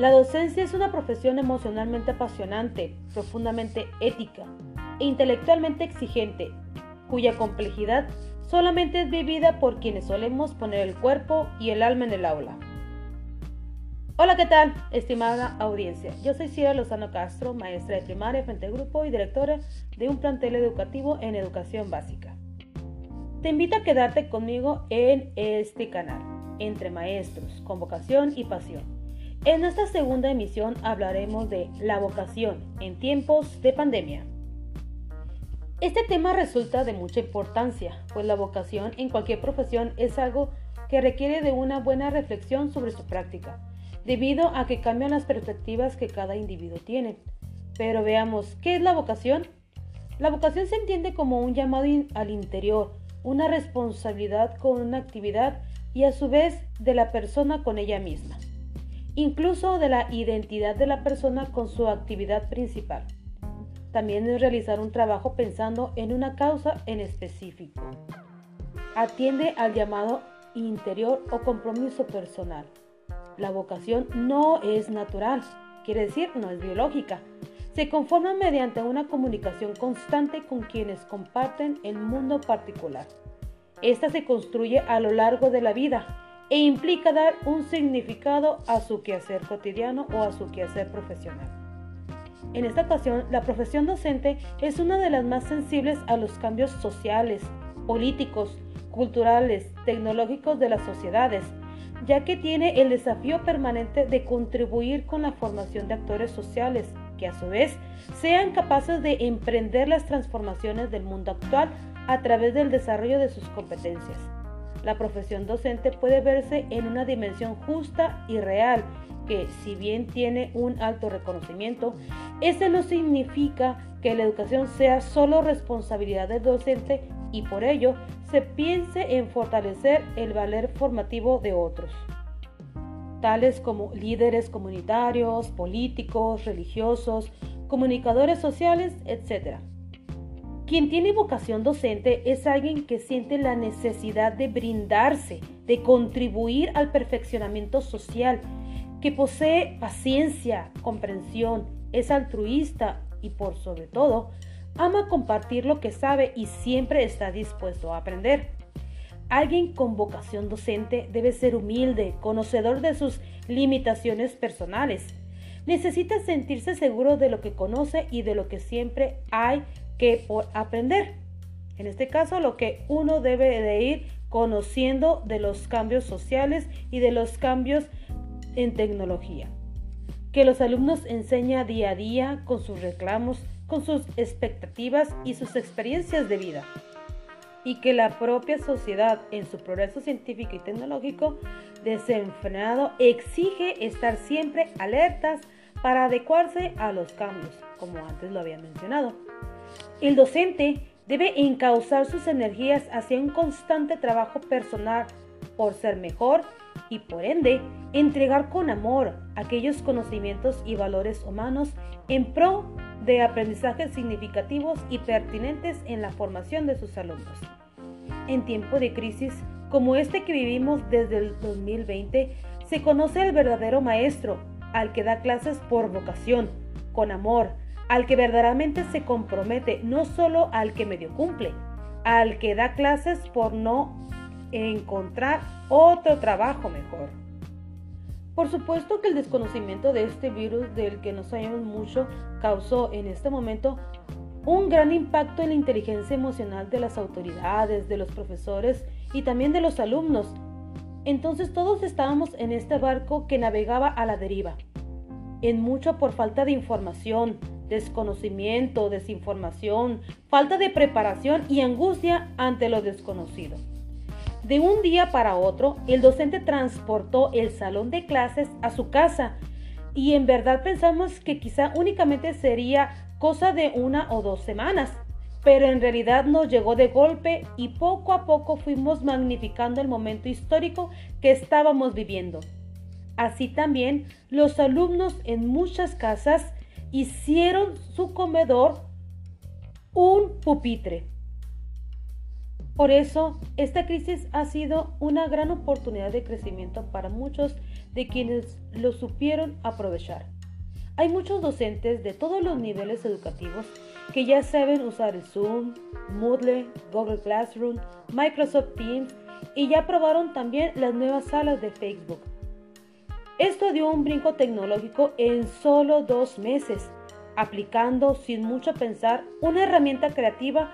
La docencia es una profesión emocionalmente apasionante, profundamente ética e intelectualmente exigente, cuya complejidad solamente es vivida por quienes solemos poner el cuerpo y el alma en el aula. Hola, ¿qué tal, estimada audiencia? Yo soy Cira Lozano Castro, maestra de primaria frente grupo y directora de un plantel educativo en educación básica. Te invito a quedarte conmigo en este canal, Entre Maestros, con vocación y pasión en esta segunda emisión hablaremos de la vocación en tiempos de pandemia. Este tema resulta de mucha importancia, pues la vocación en cualquier profesión es algo que requiere de una buena reflexión sobre su práctica, debido a que cambian las perspectivas que cada individuo tiene. Pero veamos, ¿qué es la vocación? La vocación se entiende como un llamado al interior, una responsabilidad con una actividad y a su vez de la persona con ella misma incluso de la identidad de la persona con su actividad principal. También es realizar un trabajo pensando en una causa en específico. Atiende al llamado interior o compromiso personal. La vocación no es natural, quiere decir no es biológica. Se conforma mediante una comunicación constante con quienes comparten el mundo particular. Esta se construye a lo largo de la vida e implica dar un significado a su quehacer cotidiano o a su quehacer profesional. En esta ocasión, la profesión docente es una de las más sensibles a los cambios sociales, políticos, culturales, tecnológicos de las sociedades, ya que tiene el desafío permanente de contribuir con la formación de actores sociales que a su vez sean capaces de emprender las transformaciones del mundo actual a través del desarrollo de sus competencias. La profesión docente puede verse en una dimensión justa y real que, si bien tiene un alto reconocimiento, ese no significa que la educación sea solo responsabilidad del docente y por ello se piense en fortalecer el valor formativo de otros, tales como líderes comunitarios, políticos, religiosos, comunicadores sociales, etc. Quien tiene vocación docente es alguien que siente la necesidad de brindarse, de contribuir al perfeccionamiento social, que posee paciencia, comprensión, es altruista y por sobre todo ama compartir lo que sabe y siempre está dispuesto a aprender. Alguien con vocación docente debe ser humilde, conocedor de sus limitaciones personales. Necesita sentirse seguro de lo que conoce y de lo que siempre hay que por aprender. En este caso, lo que uno debe de ir conociendo de los cambios sociales y de los cambios en tecnología. Que los alumnos enseñan día a día con sus reclamos, con sus expectativas y sus experiencias de vida. Y que la propia sociedad en su progreso científico y tecnológico desenfrenado exige estar siempre alertas para adecuarse a los cambios, como antes lo había mencionado. El docente debe encauzar sus energías hacia un constante trabajo personal por ser mejor y por ende entregar con amor aquellos conocimientos y valores humanos en pro de aprendizajes significativos y pertinentes en la formación de sus alumnos. En tiempo de crisis como este que vivimos desde el 2020, se conoce al verdadero maestro, al que da clases por vocación, con amor, al que verdaderamente se compromete, no solo al que medio cumple, al que da clases por no encontrar otro trabajo mejor. Por supuesto que el desconocimiento de este virus del que no sabemos mucho causó en este momento un gran impacto en la inteligencia emocional de las autoridades, de los profesores y también de los alumnos. Entonces todos estábamos en este barco que navegaba a la deriva, en mucho por falta de información, desconocimiento, desinformación, falta de preparación y angustia ante lo desconocido. De un día para otro, el docente transportó el salón de clases a su casa y en verdad pensamos que quizá únicamente sería cosa de una o dos semanas, pero en realidad nos llegó de golpe y poco a poco fuimos magnificando el momento histórico que estábamos viviendo. Así también los alumnos en muchas casas hicieron su comedor un pupitre. Por eso, esta crisis ha sido una gran oportunidad de crecimiento para muchos de quienes lo supieron aprovechar. Hay muchos docentes de todos los niveles educativos que ya saben usar el Zoom, Moodle, Google Classroom, Microsoft Teams y ya probaron también las nuevas salas de Facebook. Esto dio un brinco tecnológico en solo dos meses, aplicando sin mucho pensar una herramienta creativa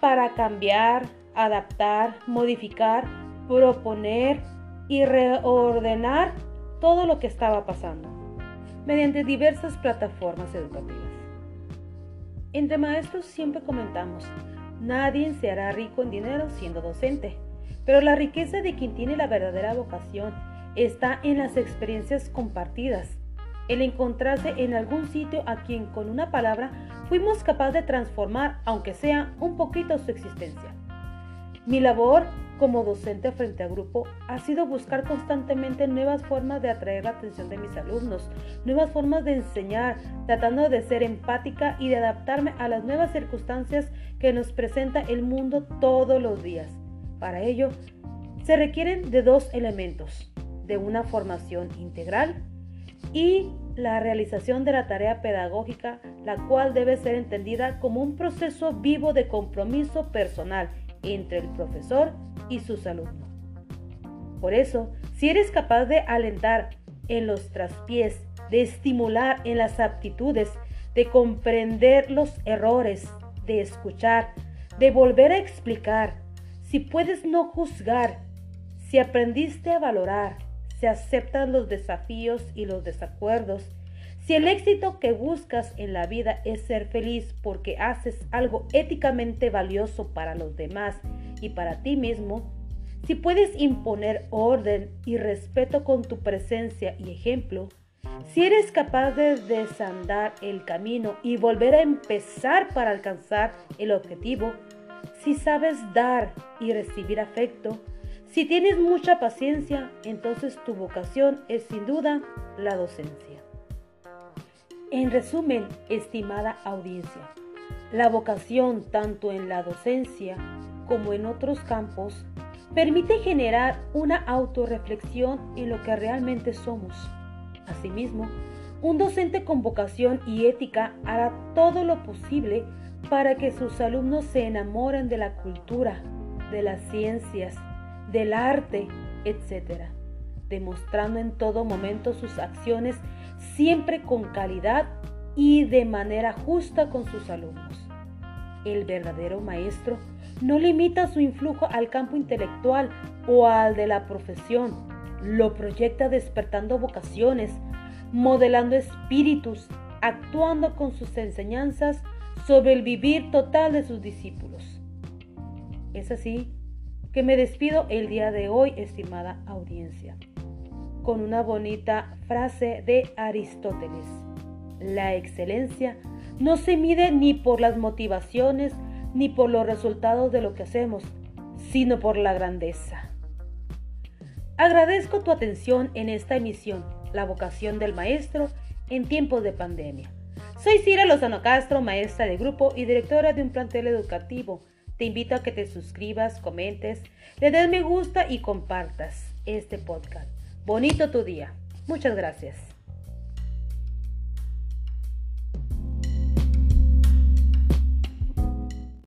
para cambiar, adaptar, modificar, proponer y reordenar todo lo que estaba pasando mediante diversas plataformas educativas. Entre maestros siempre comentamos, nadie se hará rico en dinero siendo docente, pero la riqueza de quien tiene la verdadera vocación está en las experiencias compartidas, el encontrarse en algún sitio a quien con una palabra fuimos capaces de transformar, aunque sea un poquito, su existencia. Mi labor como docente frente a grupo ha sido buscar constantemente nuevas formas de atraer la atención de mis alumnos, nuevas formas de enseñar, tratando de ser empática y de adaptarme a las nuevas circunstancias que nos presenta el mundo todos los días. Para ello, se requieren de dos elementos, de una formación integral y la realización de la tarea pedagógica, la cual debe ser entendida como un proceso vivo de compromiso personal entre el profesor y sus alumnos. Por eso, si eres capaz de alentar en los traspiés, de estimular en las aptitudes, de comprender los errores, de escuchar, de volver a explicar, si puedes no juzgar, si aprendiste a valorar, si aceptas los desafíos y los desacuerdos, si el éxito que buscas en la vida es ser feliz porque haces algo éticamente valioso para los demás y para ti mismo, si puedes imponer orden y respeto con tu presencia y ejemplo, si eres capaz de desandar el camino y volver a empezar para alcanzar el objetivo, si sabes dar y recibir afecto, si tienes mucha paciencia, entonces tu vocación es sin duda la docencia. En resumen, estimada audiencia, la vocación tanto en la docencia como en otros campos permite generar una autorreflexión en lo que realmente somos. Asimismo, un docente con vocación y ética hará todo lo posible para que sus alumnos se enamoren de la cultura, de las ciencias, del arte, etc., demostrando en todo momento sus acciones siempre con calidad y de manera justa con sus alumnos. El verdadero maestro no limita su influjo al campo intelectual o al de la profesión, lo proyecta despertando vocaciones, modelando espíritus, actuando con sus enseñanzas sobre el vivir total de sus discípulos. Es así que me despido el día de hoy, estimada audiencia con una bonita frase de Aristóteles. La excelencia no se mide ni por las motivaciones ni por los resultados de lo que hacemos, sino por la grandeza. Agradezco tu atención en esta emisión, La vocación del maestro en tiempos de pandemia. Soy Cira Lozano Castro, maestra de grupo y directora de un plantel educativo. Te invito a que te suscribas, comentes, le des me gusta y compartas este podcast. Bonito tu día. Muchas gracias.